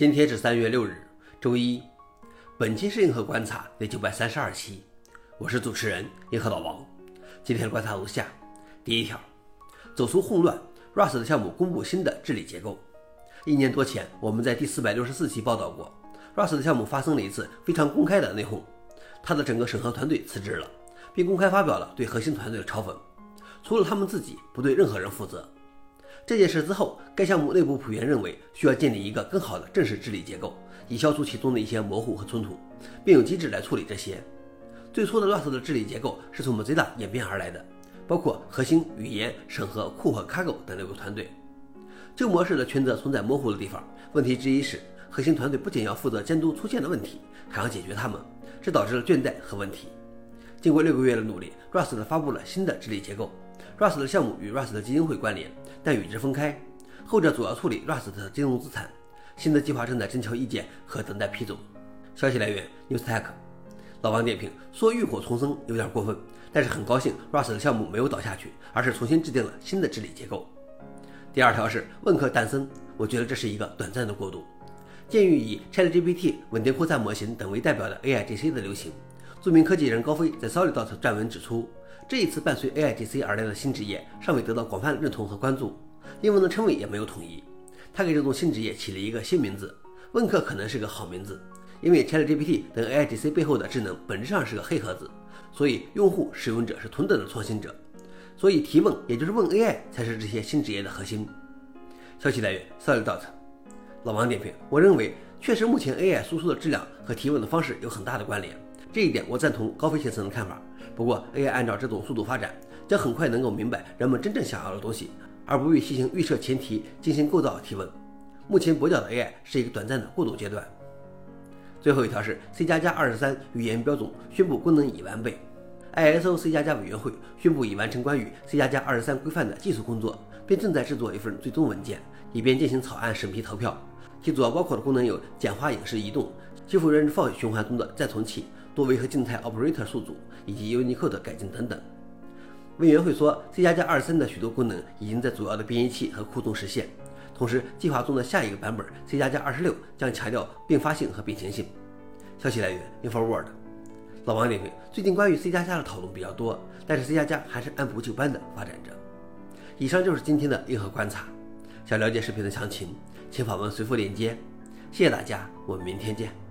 今天是三月六日，周一。本期是银河观察第九百三十二期，我是主持人银河老王。今天的观察如下：第一条，走出混乱，Rust 的项目公布新的治理结构。一年多前，我们在第四百六十四期报道过，Rust 的项目发生了一次非常公开的内讧，他的整个审核团队辞职了，并公开发表了对核心团队的嘲讽，除了他们自己，不对任何人负责。这件事之后，该项目内部普遍认为需要建立一个更好的正式治理结构，以消除其中的一些模糊和冲突，并有机制来处理这些。最初的 Rust 的治理结构是从 Mozilla 演变而来的，包括核心、语言、审核、库和 Cargo 等六个团队。旧模式的权责存在模糊的地方。问题之一是，核心团队不仅要负责监督出现的问题，还要解决它们，这导致了倦怠和问题。经过六个月的努力，Rust 发布了新的治理结构。Rust 的项目与 Rust 的基金会关联，但与之分开。后者主要处理 Rust 的金融资产。新的计划正在征求意见和等待批准。消息来源：Newstek。老王点评：说浴火重生有点过分，但是很高兴 Rust 的项目没有倒下去，而是重新制定了新的治理结构。第二条是问客诞生，我觉得这是一个短暂的过渡。鉴于以 ChatGPT 稳定扩散模型等为代表的 AIGC 的流行，著名科技人高飞在 SolidDot 撰文指出。这一次伴随 AIGC 而来的新职业尚未得到广泛认同和关注，英文的称谓也没有统一。他给这种新职业起了一个新名字“问客”，可能是个好名字，因为 ChatGPT 等 AIGC 背后的智能本质上是个黑盒子，所以用户使用者是同等的创新者，所以提问也就是问 AI 才是这些新职业的核心。消息来源：SolidDot。老王点评：我认为确实目前 AI 输出的质量和提问的方式有很大的关联，这一点我赞同高飞先生的看法。不过，AI 按照这种速度发展，将很快能够明白人们真正想要的东西，而不必进行预设前提进行构造提问。目前跛脚的 AI 是一个短暂的过渡阶段。最后一条是 C 加加二十三语言标准宣布功能已完备，ISO C 加加委员会宣布已完成关于 C 加加二十三规范的技术工作，并正在制作一份最终文件，以便进行草案审批投票。其主要包括的功能有简化影视移动、修复 range 循环中的再重启。多维和静态 operator 数组以及 Unicode 改进等等。委员会说，C 加加二三的许多功能已经在主要的编译器和库中实现。同时，计划中的下一个版本 C 加加二十六将强调并发性和并行性。消息来源：InfoWorld。老王点评：最近关于 C 加加的讨论比较多，但是 C 加加还是按部就班的发展着。以上就是今天的硬核观察。想了解视频的详情，请访问随附链接。谢谢大家，我们明天见。